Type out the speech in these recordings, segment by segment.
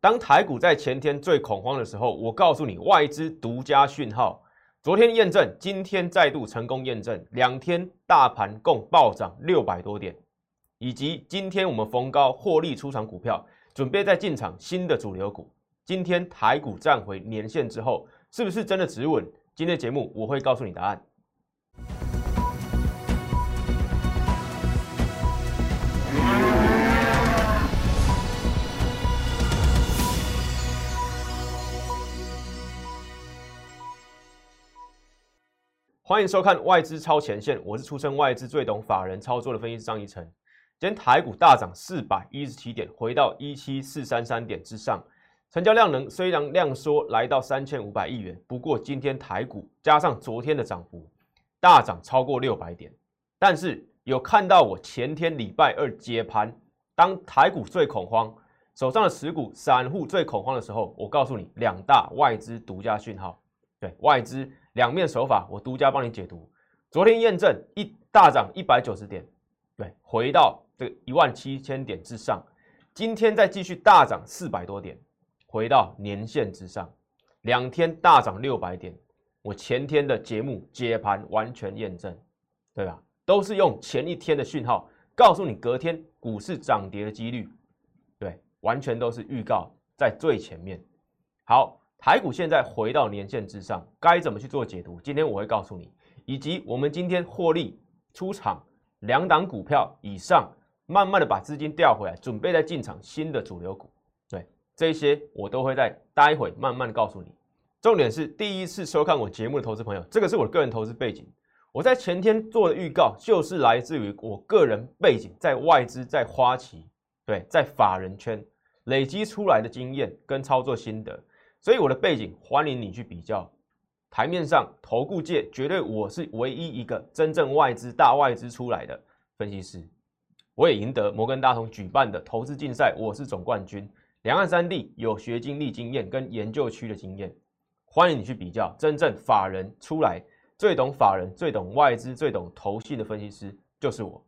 当台股在前天最恐慌的时候，我告诉你外资独家讯号。昨天验证，今天再度成功验证，两天大盘共暴涨六百多点，以及今天我们逢高获利出场股票，准备再进场新的主流股。今天台股站回年线之后，是不是真的止稳？今天节目我会告诉你答案。欢迎收看外资超前线，我是出身外资最懂法人操作的分析师张一成。今天台股大涨四百一十七点，回到一七四三三点之上，成交量能虽然量缩来到三千五百亿元，不过今天台股加上昨天的涨幅，大涨超过六百点。但是有看到我前天礼拜二接盘，当台股最恐慌，手上的持股散户最恐慌的时候，我告诉你两大外资独家讯号，对外资。两面手法，我独家帮你解读。昨天验证一大涨一百九十点，对，回到这个一万七千点之上。今天再继续大涨四百多点，回到年线之上。两天大涨六百点，我前天的节目解盘完全验证，对吧？都是用前一天的讯号告诉你隔天股市涨跌的几率，对，完全都是预告在最前面。好。台股现在回到年线之上，该怎么去做解读？今天我会告诉你，以及我们今天获利出场两档股票以上，慢慢的把资金调回来，准备再进场新的主流股。对，这些我都会在待会慢慢告诉你。重点是第一次收看我节目的投资朋友，这个是我的个人投资背景。我在前天做的预告，就是来自于我个人背景，在外资、在花旗，对，在法人圈累积出来的经验跟操作心得。所以我的背景，欢迎你去比较。台面上投顾界绝对我是唯一一个真正外资大外资出来的分析师。我也赢得摩根大通举办的投资竞赛，我是总冠军。两岸三地有学经历经验跟研究区的经验，欢迎你去比较。真正法人出来最懂法人、最懂外资、最懂投信的分析师就是我。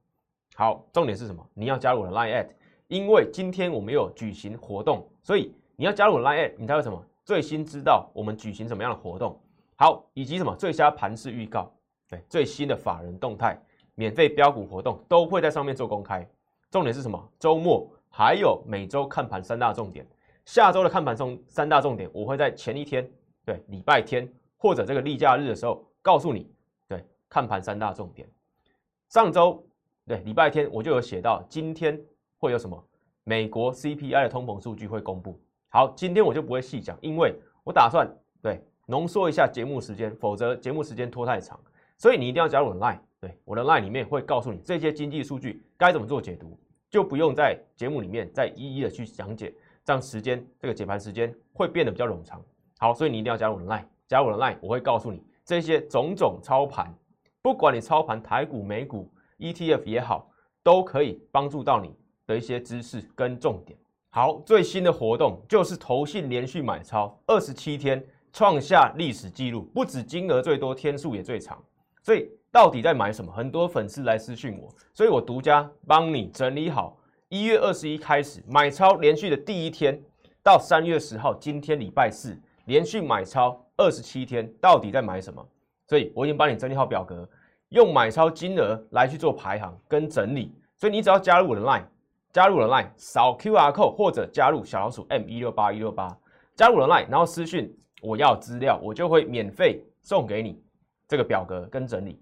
好，重点是什么？你要加入我的 Line at，因为今天我们有举行活动，所以你要加入我的 Line at，你才会什么？最新知道我们举行什么样的活动，好，以及什么最佳盘势预告，对最新的法人动态、免费标股活动都会在上面做公开。重点是什么？周末还有每周看盘三大重点。下周的看盘中三大重点，我会在前一天，对礼拜天或者这个例假日的时候告诉你。对，看盘三大重点。上周对礼拜天我就有写到，今天会有什么？美国 CPI 的通膨数据会公布。好，今天我就不会细讲，因为我打算对浓缩一下节目时间，否则节目时间拖太长。所以你一定要加入我的 Line，对我的 Line 里面会告诉你这些经济数据该怎么做解读，就不用在节目里面再一一的去讲解，这样时间这个解盘时间会变得比较冗长。好，所以你一定要加入我的 Line，加入我的 Line，我会告诉你这些种种操盘，不管你操盘台股、美股、ETF 也好，都可以帮助到你的一些知识跟重点。好，最新的活动就是投信连续买超二十七天，创下历史纪录，不止金额最多，天数也最长。所以到底在买什么？很多粉丝来私讯我，所以我独家帮你整理好。一月二十一开始买超连续的第一天，到三月十号，今天礼拜四连续买超二十七天，到底在买什么？所以我已经帮你整理好表格，用买超金额来去做排行跟整理。所以你只要加入我的 Line。加入了 Line，扫 QR code 或者加入小老鼠 M 一六八一六八，加入了 Line，然后私讯我要资料，我就会免费送给你这个表格跟整理。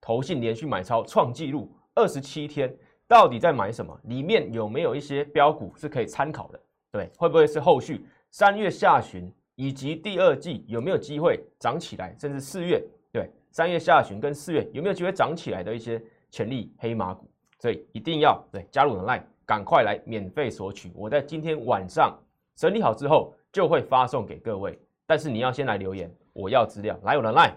投信连续买超创纪录二十七天，到底在买什么？里面有没有一些标股是可以参考的？对，会不会是后续三月下旬以及第二季有没有机会涨起来？甚至四月，对，三月下旬跟四月有没有机会涨起来的一些潜力黑马股？所以一定要对加入 Line。赶快来免费索取！我在今天晚上整理好之后就会发送给各位。但是你要先来留言，我要资料，来我的 line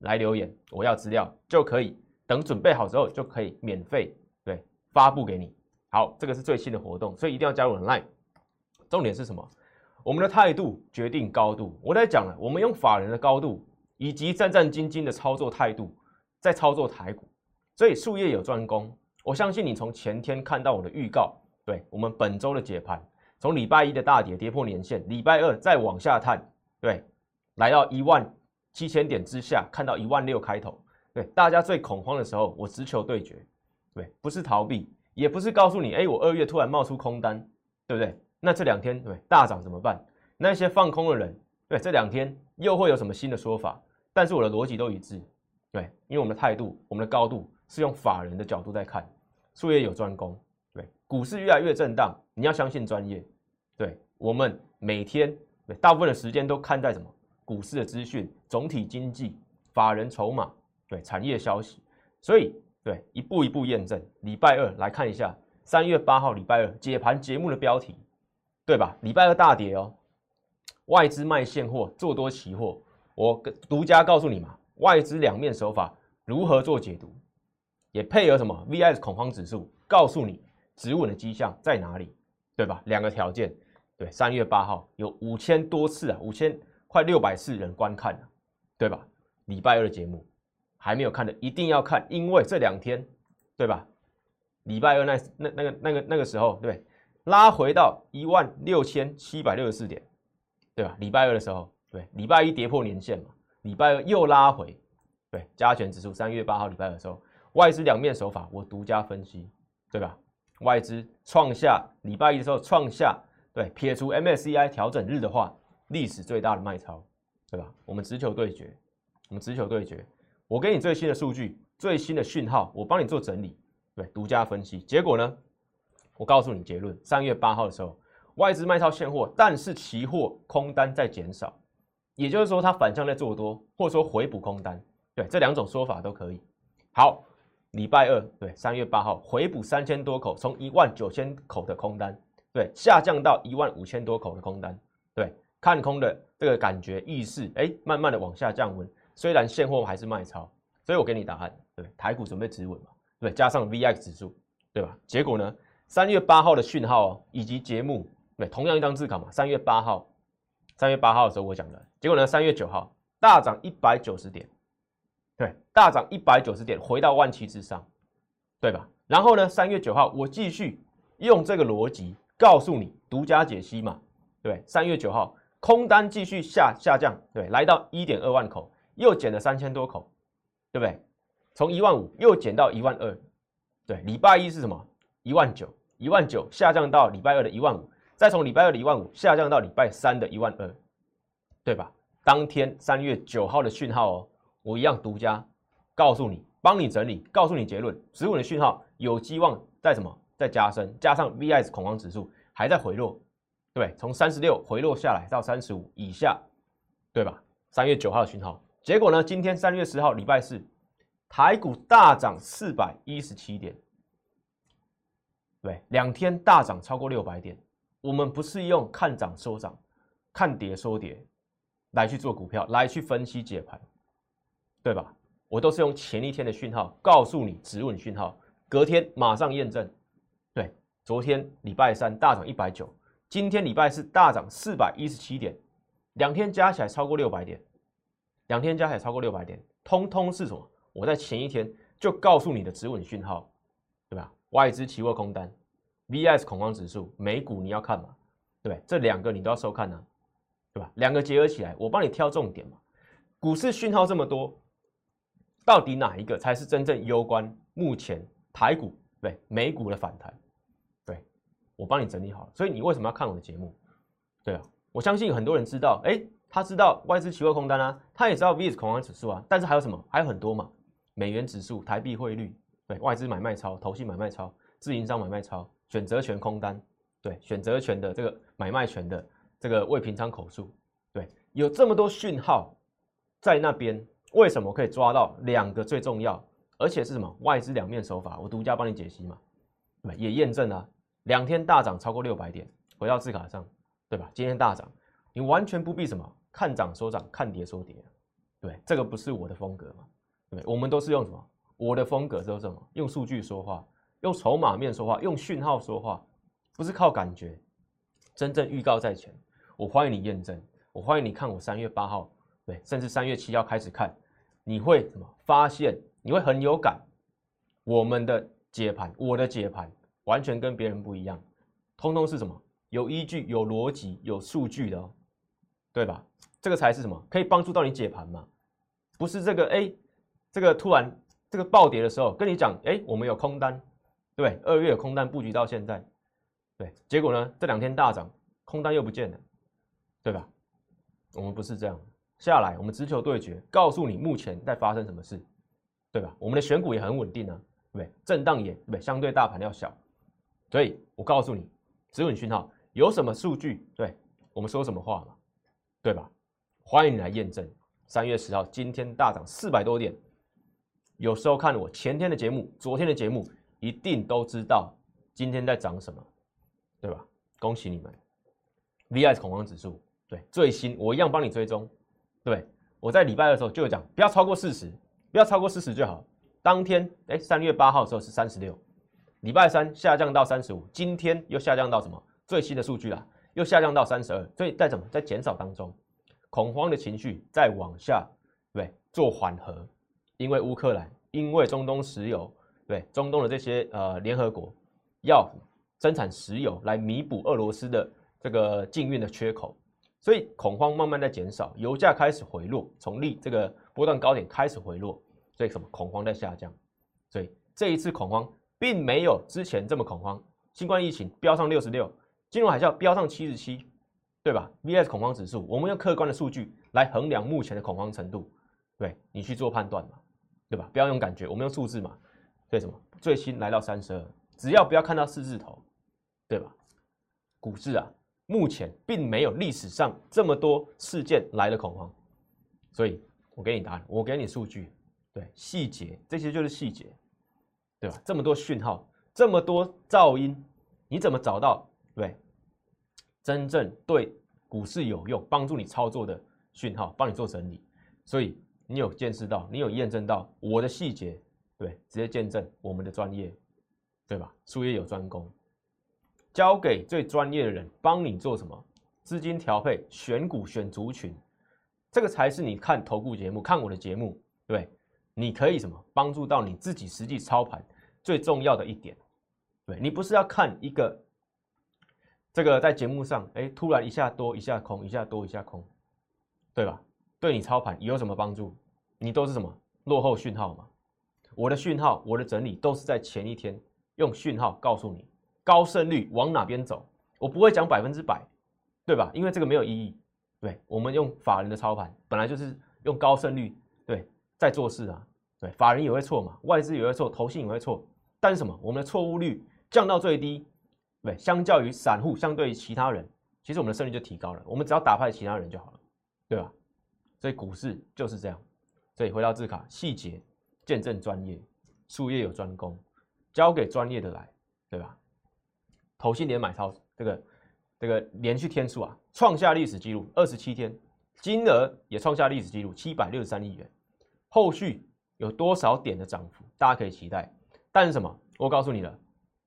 来留言，我要资料就可以。等准备好之后就可以免费对发布给你。好，这个是最新的活动，所以一定要加入我的 line。重点是什么？我们的态度决定高度。我在讲了，我们用法人的高度以及战战兢兢的操作态度在操作台股，所以术业有专攻。我相信你从前天看到我的预告，对我们本周的解盘，从礼拜一的大跌跌破年线，礼拜二再往下探，对，来到一万七千点之下，看到一万六开头，对，大家最恐慌的时候，我直球对决，对，不是逃避，也不是告诉你，哎，我二月突然冒出空单，对不对？那这两天对大涨怎么办？那些放空的人，对，这两天又会有什么新的说法？但是我的逻辑都一致，对，因为我们的态度，我们的高度是用法人的角度在看，术业有专攻。对股市越来越震荡，你要相信专业。对我们每天对大部分的时间都看在什么？股市的资讯、总体经济、法人筹码、对产业消息。所以对一步一步验证。礼拜二来看一下，三月八号礼拜二解盘节目的标题，对吧？礼拜二大跌哦，外资卖现货做多期货，我独家告诉你嘛，外资两面手法如何做解读，也配合什么 VIX 恐慌指数，告诉你。止稳的迹象在哪里？对吧？两个条件，对，三月八号有五千多次啊，五千快六百次人观看了，对吧？礼拜二的节目还没有看的，一定要看，因为这两天，对吧？礼拜二那那那个那个那个时候，对，拉回到一万六千七百六十四点，对吧？礼拜二的时候，对，礼拜一跌破年线嘛，礼拜二又拉回，对，加权指数三月八号礼拜二的时候，外资两面手法，我独家分析，对吧？外资创下礼拜一的时候创下对撇除 MSCI 调整日的话，历史最大的卖超，对吧？我们直球对决，我们直球对决，我给你最新的数据、最新的讯号，我帮你做整理，对，独家分析。结果呢，我告诉你结论：三月八号的时候，外资卖超现货，但是期货空单在减少，也就是说它反向在做多，或者说回补空单，对，这两种说法都可以。好。礼拜二对三月八号回补三千多口，从一万九千口的空单，对下降到一万五千多口的空单，对看空的这个感觉意识，哎，慢慢的往下降温。虽然现货还是卖超，所以我给你答案，对台股准备止稳嘛，对加上 VX 指数，对吧？结果呢，三月八号的讯号以及节目，对同样一张字卡嘛，三月八号，三月八号的时候我讲的，结果呢，三月九号大涨一百九十点。对，大涨一百九十点，回到万七之上，对吧？然后呢，三月九号，我继续用这个逻辑告诉你，独家解析嘛，对，三月九号空单继续下下降，对，来到一点二万口，又减了三千多口，对不对？从一万五又减到一万二，对，礼拜一是什么？一万九，一万九下降到礼拜二的一万五，再从礼拜二的一万五下降到礼拜三的一万二，对吧？当天三月九号的讯号哦。我一样独家告诉你，帮你整理，告诉你结论，止稳的讯号有希望在什么？在加深，加上 VIX 恐慌指数还在回落，对，从三十六回落下来到三十五以下，对吧？三月九号的讯号，结果呢？今天三月十号礼拜四，台股大涨四百一十七点，对，两天大涨超过六百点。我们不是用看涨收涨，看跌收跌来去做股票，来去分析解盘。对吧？我都是用前一天的讯号告诉你止稳讯号，隔天马上验证。对，昨天礼拜三大涨一百九，今天礼拜四大涨四百一十七点，两天加起来超过六百点，两天加起来超过六百点，通通是什么？我在前一天就告诉你的止稳讯号，对吧？外资期货空单，VS 恐慌指数，美股你要看嘛？对，这两个你都要收看呢，对吧？两个结合起来，我帮你挑重点嘛。股市讯号这么多。到底哪一个才是真正攸关目前台股对美股的反弹？对我帮你整理好了，所以你为什么要看我的节目？对啊，我相信很多人知道，哎，他知道外资期货空单啊，他也知道 VIX 恐慌指数啊，但是还有什么？还有很多嘛，美元指数、台币汇率，对外资买卖超、投信买卖超、自营商买卖超、选择权空单，对选择权的这个买卖权的这个未平仓口数，对，有这么多讯号在那边。为什么可以抓到两个最重要，而且是什么外资两面手法？我独家帮你解析嘛，对也验证了两天大涨超过六百点，回到字卡上，对吧？今天大涨，你完全不必什么看涨说涨，看跌说跌，对，这个不是我的风格嘛？对，我们都是用什么？我的风格是什么？用数据说话，用筹码面说话，用讯号说话，不是靠感觉。真正预告在前，我欢迎你验证，我欢迎你看我三月八号。对，甚至三月七号开始看，你会什么发现？你会很有感。我们的解盘，我的解盘完全跟别人不一样，通通是什么有依据、有逻辑、有数据的哦，对吧？这个才是什么？可以帮助到你解盘嘛？不是这个哎，这个突然这个暴跌的时候跟你讲，哎，我们有空单，对，二月有空单布局到现在，对，结果呢这两天大涨，空单又不见了，对吧？我们不是这样，下来我们直球对决，告诉你目前在发生什么事，对吧？我们的选股也很稳定啊，对不对？震荡也对不对，相对大盘要小，所以我告诉你，止稳讯号有什么数据，对我们说什么话嘛，对吧？欢迎你来验证。三月十号，今天大涨四百多点。有时候看我前天的节目、昨天的节目，一定都知道今天在涨什么，对吧？恭喜你们！VIX 恐慌指数，对最新，我一样帮你追踪。对，我在礼拜二的时候就有讲，不要超过四十，不要超过四十就好。当天，哎，三月八号的时候是三十六，礼拜三下降到三十五，今天又下降到什么？最新的数据啦，又下降到三十二，所以在怎么在减少当中？恐慌的情绪再往下，对，做缓和，因为乌克兰，因为中东石油，对，中东的这些呃联合国要生产石油来弥补俄罗斯的这个禁运的缺口，所以恐慌慢慢在减少，油价开始回落，从历这个波段高点开始回落，所以什么恐慌在下降，所以这一次恐慌并没有之前这么恐慌，新冠疫情飙上六十六，金融海啸飙上七十七。对吧？VS 恐慌指数，我们用客观的数据来衡量目前的恐慌程度，对你去做判断嘛，对吧？不要用感觉，我们用数字嘛。对什么？最新来到三十二，只要不要看到四字头，对吧？股市啊，目前并没有历史上这么多事件来的恐慌，所以我给你答案，我给你数据，对细节，这些就是细节，对吧？这么多讯号，这么多噪音，你怎么找到？对？真正对股市有用、帮助你操作的讯号，帮你做整理，所以你有见识到，你有验证到我的细节，对，直接见证我们的专业，对吧？术业有专攻，交给最专业的人帮你做什么？资金调配、选股、选族群，这个才是你看投顾节目、看我的节目，对，你可以什么帮助到你自己实际操盘最重要的一点，对你不是要看一个。这个在节目上，哎，突然一下多一下空，一下多一下空，对吧？对你操盘有什么帮助？你都是什么落后讯号嘛？我的讯号，我的整理都是在前一天用讯号告诉你高胜率往哪边走。我不会讲百分之百，对吧？因为这个没有意义。对我们用法人的操盘，本来就是用高胜率，对，在做事啊。对，法人也会错嘛，外资也会错，投信也会错，但是什么？我们的错误率降到最低。对，相较于散户，相对于其他人，其实我们的胜率就提高了。我们只要打败其他人就好了，对吧？所以股市就是这样。所以回到字卡，细节见证专业，术业有专攻，交给专业的来，对吧？投信连买超这个这个连续天数啊，创下历史记录，二十七天，金额也创下历史记录，七百六十三亿元。后续有多少点的涨幅，大家可以期待。但是什么？我告诉你了，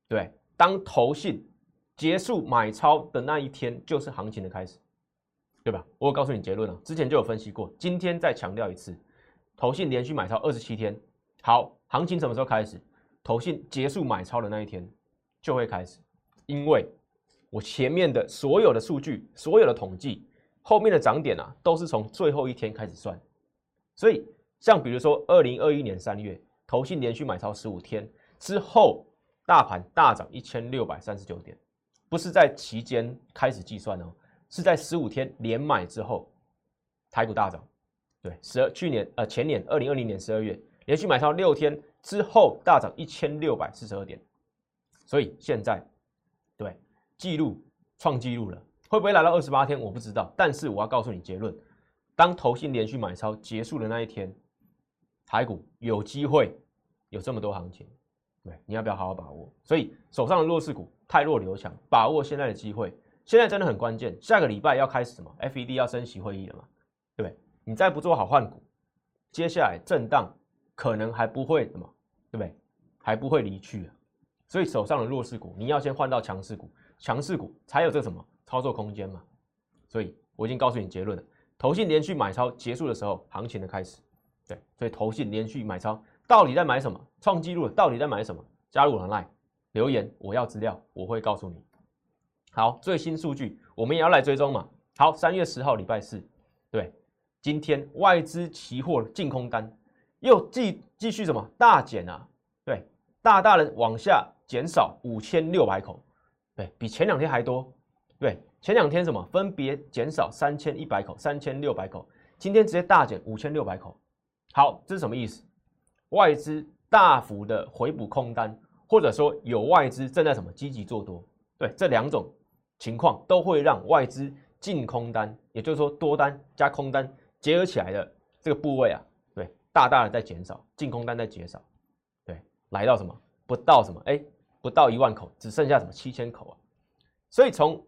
对。当投信结束买超的那一天，就是行情的开始，对吧？我告诉你结论了，之前就有分析过，今天再强调一次，投信连续买超二十七天，好，行情什么时候开始？投信结束买超的那一天就会开始，因为我前面的所有的数据、所有的统计，后面的涨点啊，都是从最后一天开始算，所以像比如说二零二一年三月，投信连续买超十五天之后。大盘大涨一千六百三十九点，不是在期间开始计算哦，是在十五天连买之后，台股大涨。对，十二去年呃前年二零二零年十二月连续买超六天之后大涨一千六百四十二点，所以现在对记录创记录了，会不会来到二十八天我不知道，但是我要告诉你结论，当投信连续买超结束的那一天，台股有机会有这么多行情。对，你要不要好好把握？所以手上的弱势股太弱留强，把握现在的机会，现在真的很关键。下个礼拜要开始什么？FED 要升息会议了嘛？对不对？你再不做好换股，接下来震荡可能还不会什么，对不对？还不会离去啊。所以手上的弱势股，你要先换到强势股，强势股才有这什么操作空间嘛。所以我已经告诉你结论了，投信连续买超结束的时候，行情的开始。对，所以投信连续买超。到底在买什么？创纪录，到底在买什么？加入我的 line 留言，我要资料，我会告诉你。好，最新数据我们也要来追踪嘛。好，三月十号礼拜四，对，今天外资期货净空单又继继续什么大减啊？对，大大的往下减少五千六百口，对比前两天还多。对，前两天什么分别减少三千一百口、三千六百口，今天直接大减五千六百口。好，这是什么意思？外资大幅的回补空单，或者说有外资正在什么积极做多？对，这两种情况都会让外资。净空单，也就是说多单加空单结合起来的这个部位啊，对，大大的在减少，净空单在减少，对，来到什么不到什么，哎，不到一万口，只剩下什么七千口啊，所以从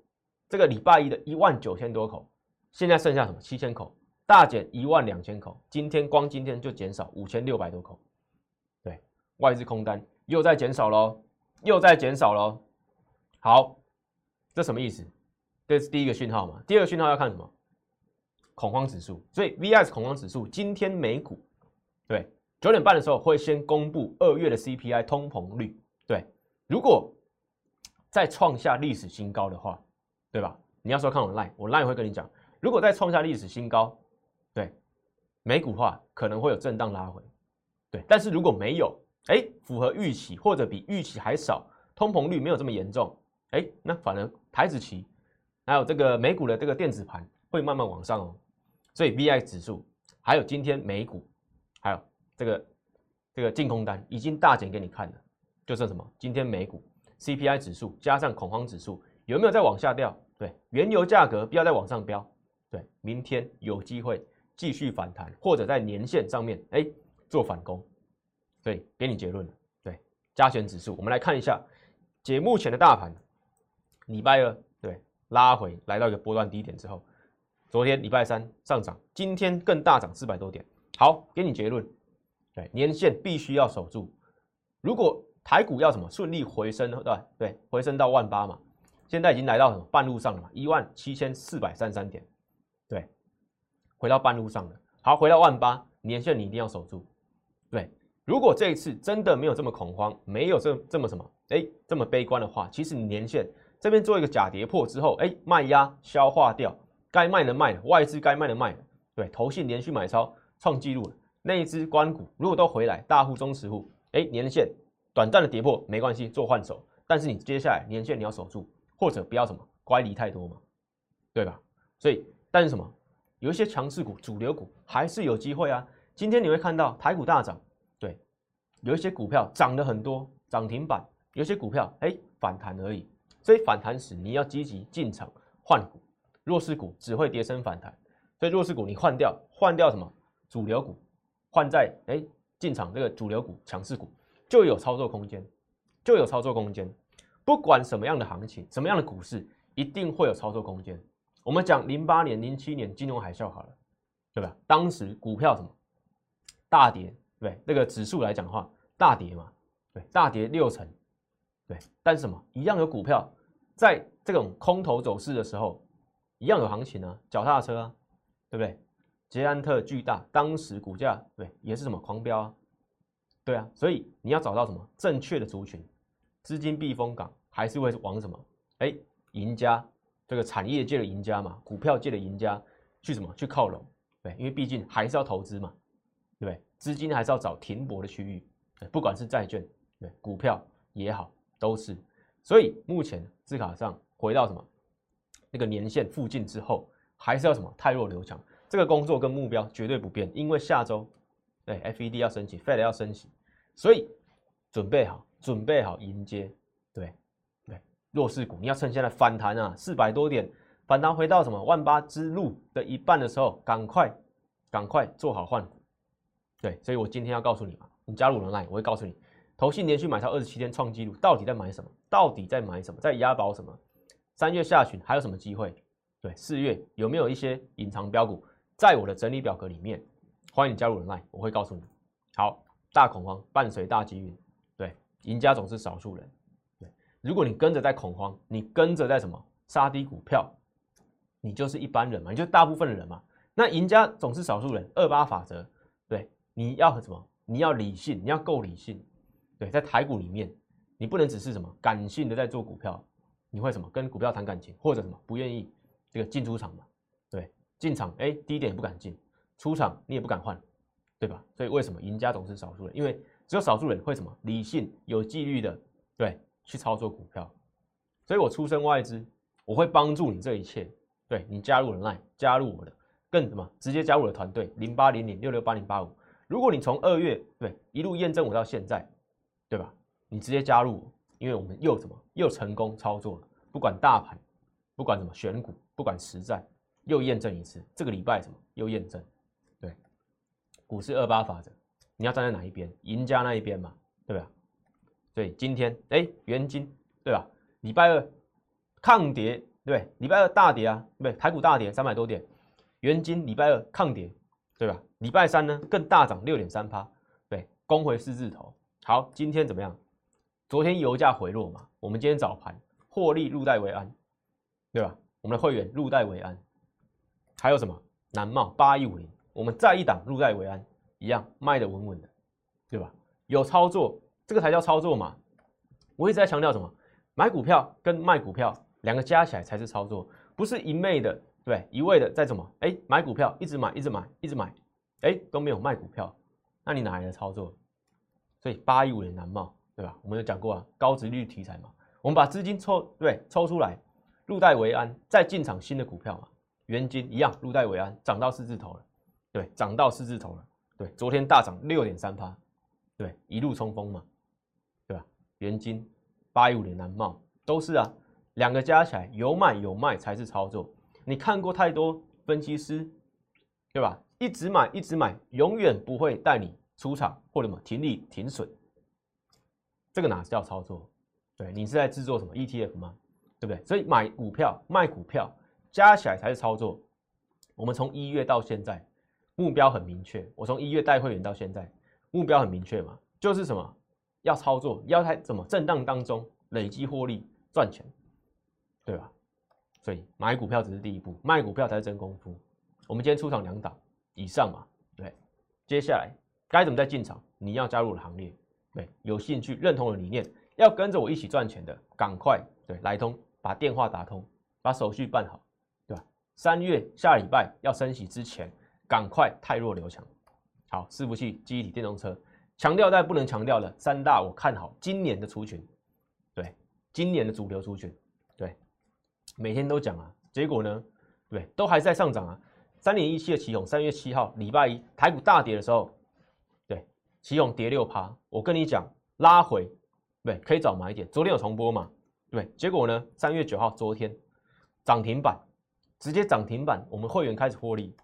这个礼拜一的一万九千多口，现在剩下什么七千口，大减一万两千口，今天光今天就减少五千六百多口，对，外资空单又在减少喽，又在减少喽，好，这什么意思？这是第一个讯号嘛？第二个讯号要看什么？恐慌指数。所以 VS 恐慌指数今天美股对九点半的时候会先公布二月的 CPI 通膨率。对，如果再创下历史新高的话，对吧？你要说看我 line，我 line 会跟你讲，如果再创下历史新高，对美股话可能会有震荡拉回。对，但是如果没有，哎，符合预期或者比预期还少，通膨率没有这么严重，哎，那反而台子期。还有这个美股的这个电子盘会慢慢往上哦，所以 VI 指数还有今天美股，还有这个这个净空单已经大减给你看了，就剩什么？今天美股 CPI 指数加上恐慌指数有没有再往下掉？对，原油价格不要再往上飙，对，明天有机会继续反弹，或者在年线上面哎做反攻，对，给你结论了。对，加权指数我们来看一下，解目前的大盘，礼拜二对。拉回来到一个波段低点之后，昨天礼拜三上涨，今天更大涨四百多点。好，给你结论，对，年线必须要守住。如果台股要什么？顺利回升，对对，回升到万八嘛，现在已经来到什么？半路上了嘛，一万七千四百三三点，对，回到半路上了。好，回到万八，年线你一定要守住。对，如果这一次真的没有这么恐慌，没有这这么什么，哎，这么悲观的话，其实你年线。这边做一个假跌破之后，哎，卖压消化掉，该卖的卖了，外资该卖的卖了，对，投信连续买超创纪录了，内资关股如果都回来，大户中实户，哎，年线短暂的跌破没关系，做换手，但是你接下来年线你要守住，或者不要什么乖离太多嘛，对吧？所以，但是什么，有一些强势股、主流股还是有机会啊。今天你会看到台股大涨，对，有一些股票涨了很多，涨停板，有些股票哎反弹而已。所以反弹时你要积极进场换股，弱势股只会跌升反弹，所以弱势股你换掉，换掉什么？主流股，换在哎进场这个主流股强势股。就有操作空间，就有操作空间。不管什么样的行情，什么样的股市，一定会有操作空间。我们讲零八年、零七年金融海啸好了，对吧？当时股票什么大跌，对那个指数来讲的话，大跌嘛，对，大跌六成。对，但是什么一样有股票，在这种空头走势的时候，一样有行情啊，脚踏车啊，对不对？捷安特巨大，当时股价对也是什么狂飙啊，对啊，所以你要找到什么正确的族群，资金避风港，还是会往什么？哎，赢家这个产业界的赢家嘛，股票界的赢家去什么去靠拢？对，因为毕竟还是要投资嘛，对不对？资金还是要找停泊的区域，对，不管是债券对股票也好。都是，所以目前字卡上回到什么那个年限附近之后，还是要什么太弱留强，这个工作跟目标绝对不变，因为下周对 FED 要升级，Fed 要升级，所以准备好，准备好迎接，对对，弱势股你要趁现在反弹啊，四百多点反弹回到什么万八之路的一半的时候，赶快赶快做好换股，对，所以我今天要告诉你嘛，你加入人来，我会告诉你。投信连续买超二十七天创纪录，到底在买什么？到底在买什么？在押宝什么？三月下旬还有什么机会？对，四月有没有一些隐藏标股？在我的整理表格里面，欢迎你加入人脉，我会告诉你。好，大恐慌伴随大机运，对，赢家总是少数人。对，如果你跟着在恐慌，你跟着在什么杀低股票，你就是一般人嘛，你就大部分的人嘛。那赢家总是少数人，二八法则，对，你要什么？你要理性，你要够理性。对，在台股里面，你不能只是什么感性的在做股票，你会什么跟股票谈感情，或者什么不愿意这个进出场嘛？对，进场哎低点也不敢进，出场你也不敢换，对吧？所以为什么赢家总是少数人？因为只有少数人会什么理性有纪律的对去操作股票。所以我出身外资，我会帮助你这一切。对你加入了 Line，加入我的，更什么直接加入我的团队零八零零六六八零八五。如果你从二月对一路验证我到现在，对吧？你直接加入我，因为我们又什么又成功操作了，不管大盘，不管什么选股，不管实战，又验证一次。这个礼拜什么又验证？股市二八法则，你要站在哪一边？赢家那一边嘛，对吧？所以今天哎，元金对吧？礼拜二抗跌，对礼拜二大跌啊，对台股大跌三百多点，元金礼拜二抗跌，对吧？礼拜三呢更大涨六点三趴，对，攻回四字头。好，今天怎么样？昨天油价回落嘛，我们今天早盘获利入袋为安，对吧？我们的会员入袋为安，还有什么南茂八一五零，我们再一档入袋为安，一样卖的稳稳的，对吧？有操作，这个才叫操作嘛。我一直在强调什么？买股票跟卖股票两个加起来才是操作，不是一昧的对一味的在怎么哎买股票一直买一直买一直买哎都没有卖股票，那你哪来的操作？所以八一五零难冒对吧？我们有讲过啊，高值率题材嘛，我们把资金抽对抽出来入袋为安，再进场新的股票嘛，元金一样入袋为安，涨到四字头了，对，涨到四字头了，对，昨天大涨六点三趴，对，一路冲锋嘛，对吧？元金。八一五零南茂都是啊，两个加起来有买有卖才是操作。你看过太多分析师，对吧？一直买一直买，永远不会带你出场或者什么停利停损。这个哪叫操作？对你是在制作什么 ETF 吗？对不对？所以买股票卖股票加起来才是操作。我们从一月到现在目标很明确，我从一月带会员到现在目标很明确嘛，就是什么？要操作，要在怎么震荡当中累积获利赚钱，对吧？所以买股票只是第一步，卖股票才是真功夫。我们今天出场两档以上嘛，对。接下来该怎么再进场？你要加入我的行列，对。有兴趣、认同我的理念，要跟着我一起赚钱的，赶快对来通，把电话打通，把手续办好，对吧？三月下礼拜要升息之前，赶快太弱留强。好，伺服器、记忆体、电动车。强调但不能强调的三大，我看好今年的出群，对，今年的主流出群，对，每天都讲啊，结果呢，对，都还在上涨啊。三点一七的奇勇，三月七号礼拜一台股大跌的时候，对，奇勇跌六趴，我跟你讲拉回，对，可以早买一点。昨天有重播嘛，对，结果呢，三月九号昨天涨停板，直接涨停板，我们会员开始获利。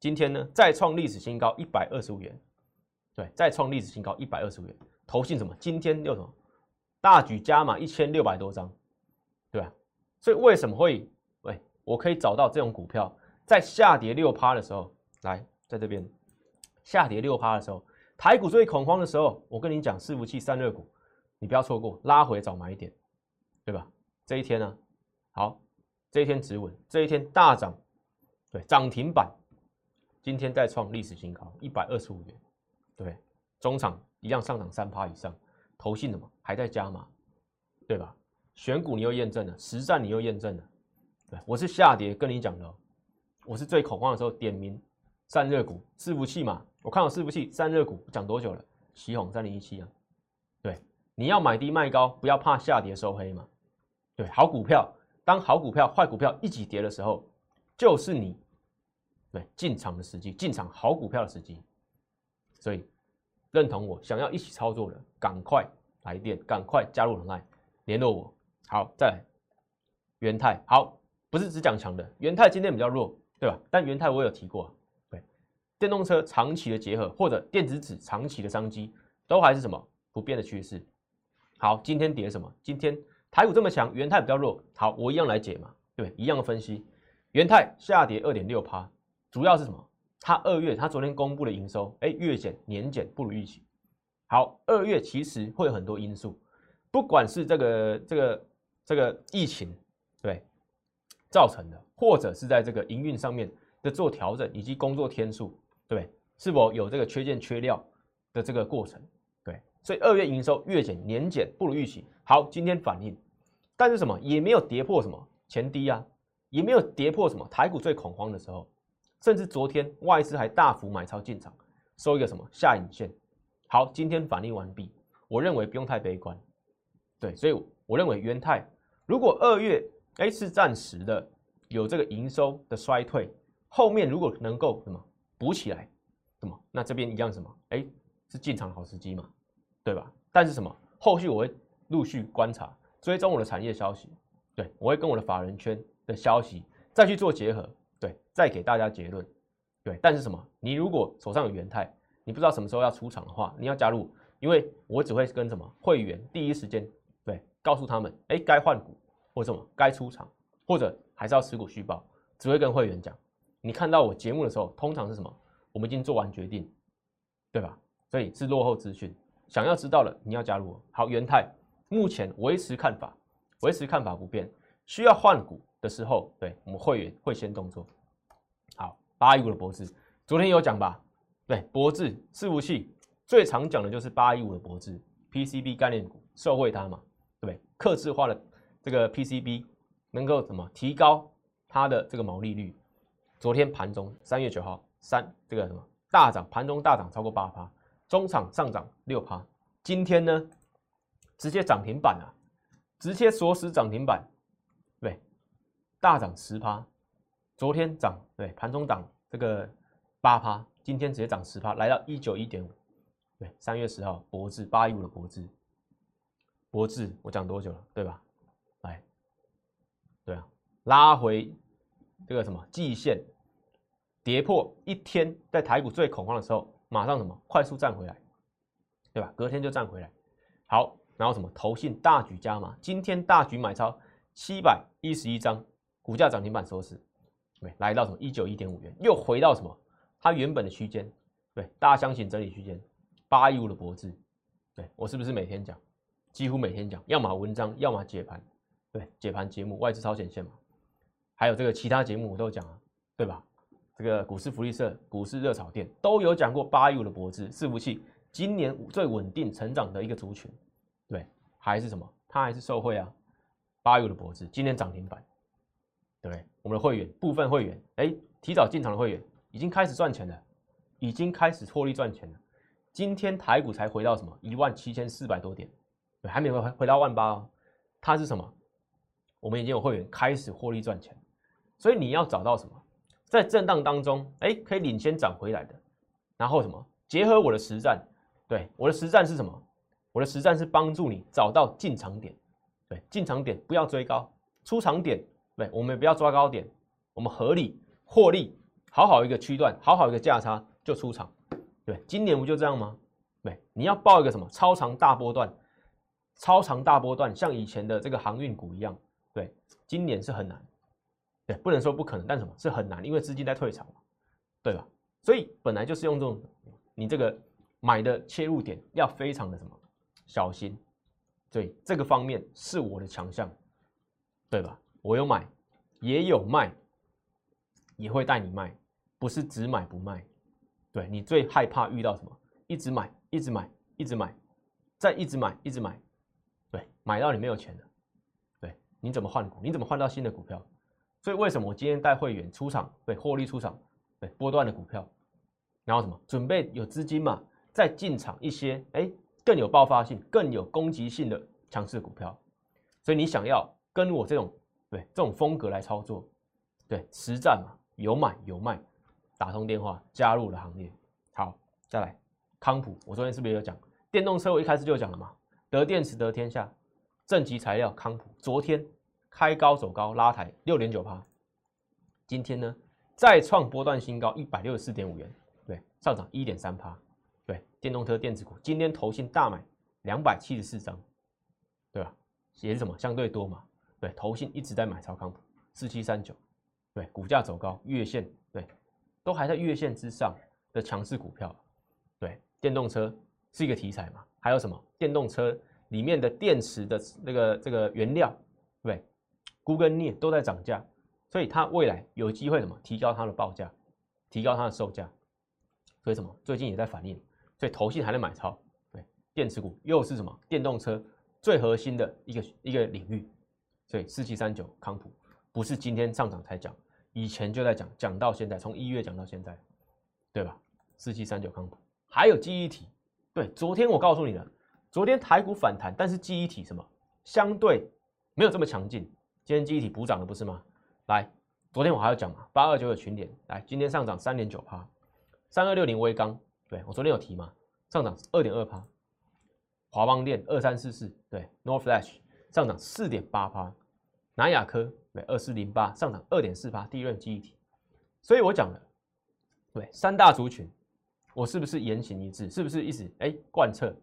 今天呢，再创历史新高一百二十五元。对，再创历史新高一百二十五元，投信什么？今天又什么？大举加码一千六百多张，对吧？所以为什么会？喂，我可以找到这种股票，在下跌六趴的时候，来，在这边下跌六趴的时候，台股最恐慌的时候，我跟你讲，伺服器散热股，你不要错过，拉回早买一点，对吧？这一天呢，好，这一天止稳，这一天大涨，对，涨停板，今天再创历史新高一百二十五元。对，中场一样上涨三趴以上，投信的嘛还在加码，对吧？选股你又验证了，实战你又验证了，对，我是下跌跟你讲的，我是最恐慌的时候点名散热股、伺服器嘛，我看好伺服器、散热股讲多久了？旗红三零一七啊，对，你要买低卖高，不要怕下跌收黑嘛，对，好股票，当好股票、坏股票一起跌的时候，就是你对进场的时机，进场好股票的时机。所以认同我想要一起操作的，赶快来电，赶快加入 Line 联络我。好，再来元泰，好，不是只讲强的，元泰今天比较弱，对吧？但元泰我有提过，对，电动车长期的结合或者电子纸长期的商机，都还是什么不变的趋势。好，今天跌什么？今天台股这么强，元泰比较弱。好，我一样来解嘛，对，一样的分析，元泰下跌二点六趴，主要是什么？它二月，它昨天公布的营收，哎，月减、年减不如预期。好，二月其实会有很多因素，不管是这个、这个、这个疫情对造成的，或者是在这个营运上面的做调整，以及工作天数对，是否有这个缺件缺料的这个过程对，所以二月营收月减、年减不如预期。好，今天反应，但是什么也没有跌破什么前低啊，也没有跌破什么台股最恐慌的时候，甚至昨天外资还大幅买超进场，收一个什么下影线。好，今天反应完毕，我认为不用太悲观。对，所以我认为元泰如果二月哎是暂时的有这个营收的衰退，后面如果能够什么补起来，什么那这边一样什么哎是进场好时机嘛，对吧？但是什么后续我会陆续观察。追踪我的产业消息，对我会跟我的法人圈的消息再去做结合，对，再给大家结论，对。但是什么？你如果手上有元泰，你不知道什么时候要出场的话，你要加入，因为我只会跟什么会员第一时间对告诉他们，哎，该换股或什么该出场，或者还是要持股续报，只会跟会员讲。你看到我节目的时候，通常是什么？我们已经做完决定，对吧？所以是落后资讯，想要知道了，你要加入。好，元泰。目前维持看法，维持看法不变。需要换股的时候，对我们会员会先动作。好，八一五的博智，昨天有讲吧？对，博智伺服器最常讲的就是八一五的博智 PCB 概念股，受惠它嘛，对不对？克制化的这个 PCB 能够怎么提高它的这个毛利率？昨天盘中三月九号三这个什么大涨，盘中大涨超过八趴，中场上涨六趴。今天呢？直接涨停板啊！直接锁死涨停板，大涨十趴。昨天涨，对，盘中涨这个八趴，今天直接涨十趴，来到一九一点五。对，三月十号，博智八一五的博智，博智我讲多久了，对吧？来，对啊，拉回这个什么季线，跌破一天，在台股最恐慌的时候，马上什么快速站回来，对吧？隔天就站回来，好。然后什么投信大举加码，今天大举买超七百一十一张，股价涨停板收市，对，来到什么一九一点五元，又回到什么它原本的区间，对，大家相信整理区间，八一五的脖子，对我是不是每天讲，几乎每天讲，要么文章，要么解盘，对，解盘节目外资超前线嘛，还有这个其他节目我都讲啊，对吧？这个股市福利社、股市热炒店都有讲过八一五的脖子伺服器，今年最稳定成长的一个族群。对，还是什么？它还是受惠啊，八一五的脖子今天涨停板，对？我们的会员部分会员，哎，提早进场的会员已经开始赚钱了，已经开始获利赚钱了。今天台股才回到什么一万七千四百多点，对，还没有回回到万八哦。它是什么？我们已经有会员开始获利赚钱，所以你要找到什么，在震荡当中，哎，可以领先涨回来的，然后什么？结合我的实战，对，我的实战是什么？我的实战是帮助你找到进场点，对，进场点不要追高，出场点，对，我们不要抓高点，我们合理获利，好好一个区段，好好一个价差就出场，对，今年不就这样吗？对，你要报一个什么超长大波段，超长大波段，像以前的这个航运股一样，对，今年是很难，对，不能说不可能，但什么是很难，因为资金在退场，对吧？所以本来就是用这种，你这个买的切入点要非常的什么？小心，对这个方面是我的强项，对吧？我有买，也有卖，也会带你卖，不是只买不卖。对你最害怕遇到什么？一直买，一直买，一直买，再一直买，一直买，对，买到你没有钱了，对，你怎么换股？你怎么换到新的股票？所以为什么我今天带会员出场？对，获利出场，对，波段的股票，然后什么？准备有资金嘛？再进场一些，哎。更有爆发性、更有攻击性的强势股票，所以你想要跟我这种对这种风格来操作，对实战嘛，有买有卖，打通电话加入了行列。好，再来康普，我昨天是不是有讲电动车？我一开始就讲了嘛，得电池得天下，正极材料康普，昨天开高走高拉抬六点九趴，今天呢再创波段新高一百六十四点五元，对，上涨一点三趴。对电动车电子股，今天投信大买两百七十四张，对吧？也是什么相对多嘛？对，投信一直在买超康普四七三九，对，股价走高，月线对，都还在月线之上的强势股票，对，电动车是一个题材嘛？还有什么？电动车里面的电池的那个这个原料，对，钴跟镍都在涨价，所以它未来有机会什么？提高它的报价，提高它的售价，所以什么？最近也在反映。所以投信还能买超，对，电池股又是什么？电动车最核心的一个一个领域，所以四七三九康普不是今天上涨才讲，以前就在讲，讲到现在，从一月讲到现在，对吧？四七三九康普还有记忆体，对，昨天我告诉你了，昨天台股反弹，但是记忆体什么相对没有这么强劲，今天记忆体补涨了不是吗？来，昨天我还要讲嘛，八二九的群点，来，今天上涨三点九趴，三二六零微钢，对我昨天有提嘛，上涨二点二趴。华邦电二三四四，对，North Flash 上涨四点八趴，南亚科对二四零八上涨二点四趴，第一轮记忆体，所以我讲了，对三大族群，我是不是言行一致？是不是意思哎贯彻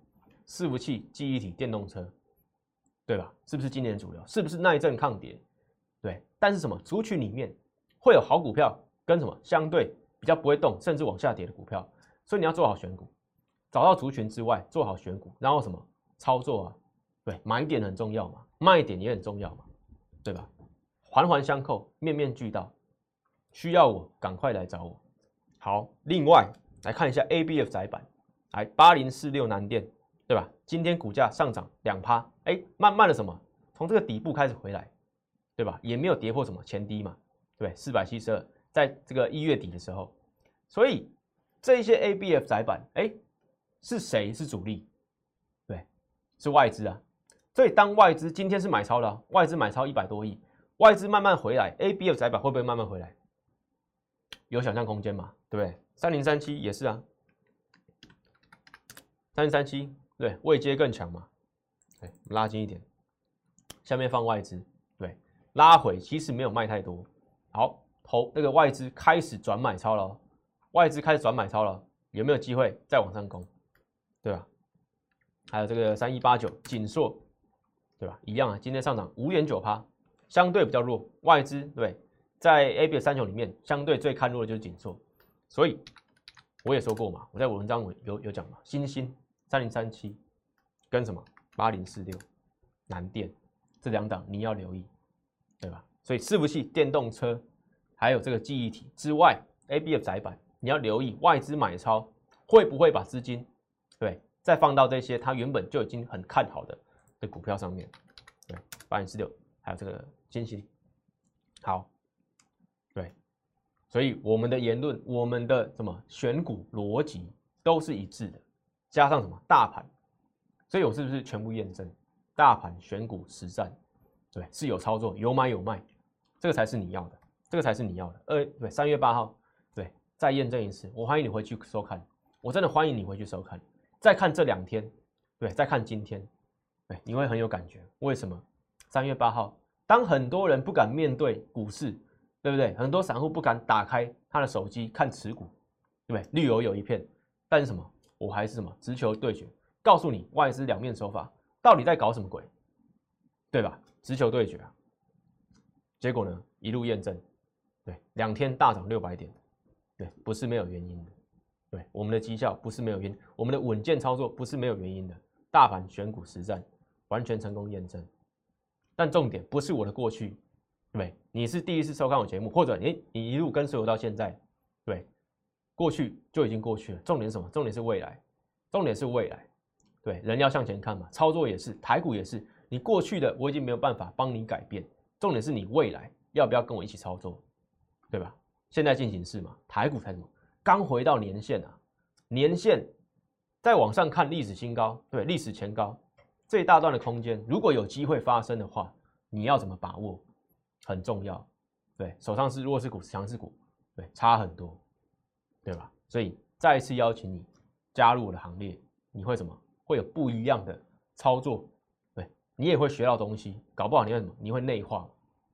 伺服器、记忆体、电动车，对吧？是不是今年主流？是不是耐震抗跌？对，但是什么族群里面会有好股票跟什么相对比较不会动，甚至往下跌的股票，所以你要做好选股。找到族群之外，做好选股，然后什么操作啊？对，买点很重要嘛，卖点也很重要嘛，对吧？环环相扣，面面俱到，需要我赶快来找我。好，另外来看一下 A B F 窄板，来八零四六南电，对吧？今天股价上涨两趴，哎，慢慢的什么？从这个底部开始回来，对吧？也没有跌破什么前低嘛，对，四百七十二，在这个一月底的时候，所以这一些 A B F 窄板，哎。是谁是主力？对，是外资啊。所以当外资今天是买超了，外资买超一百多亿，外资慢慢回来，A、B、F 窄板会不会慢慢回来？有想象空间嘛？对不对？三零三七也是啊，三零三七对，位阶更强嘛？对，拉近一点，下面放外资，对，拉回其实没有卖太多。好，投那个外资开始转买超了，外资开始转买超了，有没有机会再往上攻？对吧？还有这个三一八九锦硕，对吧？一样啊，今天上涨五点九趴，相对比较弱。外资对，在 A、B 三雄里面，相对最看弱的就是锦硕。所以我也说过嘛，我在文章我有有讲嘛，新兴三零三七跟什么八零四六南电这两档你要留意，对吧？所以伺服器、电动车还有这个记忆体之外，A、B 的窄板你要留意外资买超会不会把资金。对，再放到这些他原本就已经很看好的股票上面，对，八零四六，还有这个金星，好，对，所以我们的言论，我们的什么选股逻辑都是一致的，加上什么大盘，所以我是不是全部验证？大盘选股实战，对，是有操作，有买有卖，这个才是你要的，这个才是你要的。二对，三月八号，对，再验证一次，我欢迎你回去收看，我真的欢迎你回去收看。再看这两天，对，再看今天，对，你会很有感觉。为什么？三月八号，当很多人不敢面对股市，对不对？很多散户不敢打开他的手机看持股，对不对？绿油有一片，但是什么？我还是什么？直球对决，告诉你外资两面手法到底在搞什么鬼，对吧？直球对决啊，结果呢，一路验证，对，两天大涨六百点，对，不是没有原因的。对我们的绩效不是没有原因，我们的稳健操作不是没有原因的。大盘选股实战完全成功验证，但重点不是我的过去，对你是第一次收看我节目，或者你你一路跟随我到现在，对，过去就已经过去了。重点是什么？重点是未来，重点是未来。对，人要向前看嘛，操作也是，台股也是。你过去的我已经没有办法帮你改变，重点是你未来要不要跟我一起操作，对吧？现在进行式嘛，台股才什么？刚回到年线啊，年线再往上看历史新高，对历史前高这一大段的空间，如果有机会发生的话，你要怎么把握很重要。对手上是弱势股、强势股，对差很多，对吧？所以再一次邀请你加入我的行列，你会什么？会有不一样的操作，对你也会学到东西，搞不好你会什么？你会内化，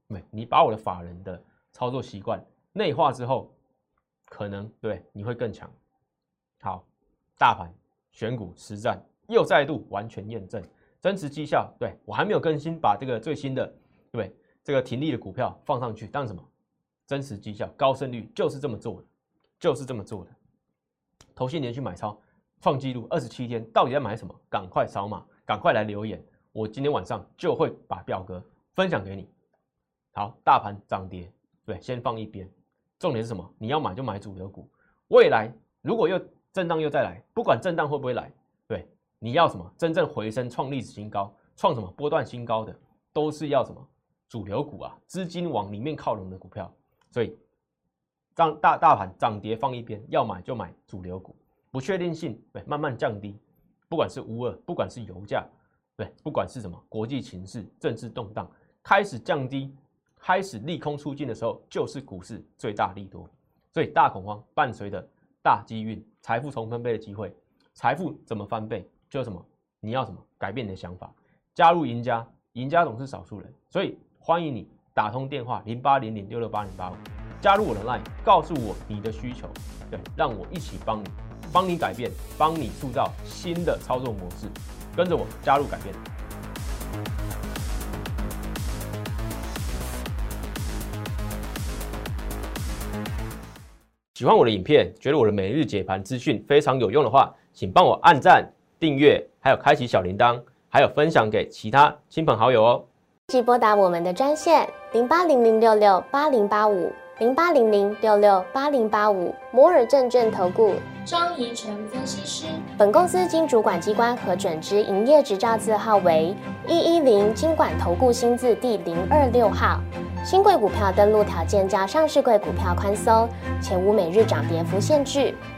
对，你把我的法人的操作习惯内化之后。可能对你会更强。好，大盘选股实战又再度完全验证真实绩效。对我还没有更新，把这个最新的对这个停利的股票放上去，当什么真实绩效高胜率就是这么做的，就是这么做的。头信连续买超创纪录二十七天，到底在买什么？赶快扫码，赶快来留言，我今天晚上就会把表格分享给你。好，大盘涨跌对，先放一边。重点是什么？你要买就买主流股。未来如果又震荡又再来，不管震荡会不会来，你要什么？真正回升创历史新高，创什么波段新高的，都是要什么？主流股啊，资金往里面靠拢的股票，所以让大大盘涨跌放一边，要买就买主流股，不确定性对慢慢降低，不管是乌二，不管是油价，对，不管是什么国际情势、政治动荡开始降低，开始利空出尽的时候，就是股市最大利多，所以大恐慌伴随着大机运，财富重分配的机会，财富怎么翻倍？就是什么？你要什么？改变你的想法，加入赢家，赢家总是少数人，所以欢迎你打通电话零八零零六六八零八五，加入我的 line，告诉我你的需求，对，让我一起帮你，帮你改变，帮你塑造新的操作模式，跟着我加入改变。喜欢我的影片，觉得我的每日解盘资讯非常有用的话，请帮我按赞、订阅，还有开启小铃铛。还有分享给其他亲朋好友哦。即拨打我们的专线零八零零六六八零八五零八零零六六八零八五摩尔证券投顾张怡晨分析师。本公司经主管机关核准之营业执照字号为一一零金管投顾新字第零二六号。新贵股票登录条件较上市贵股票宽松，且无每日涨跌幅限制。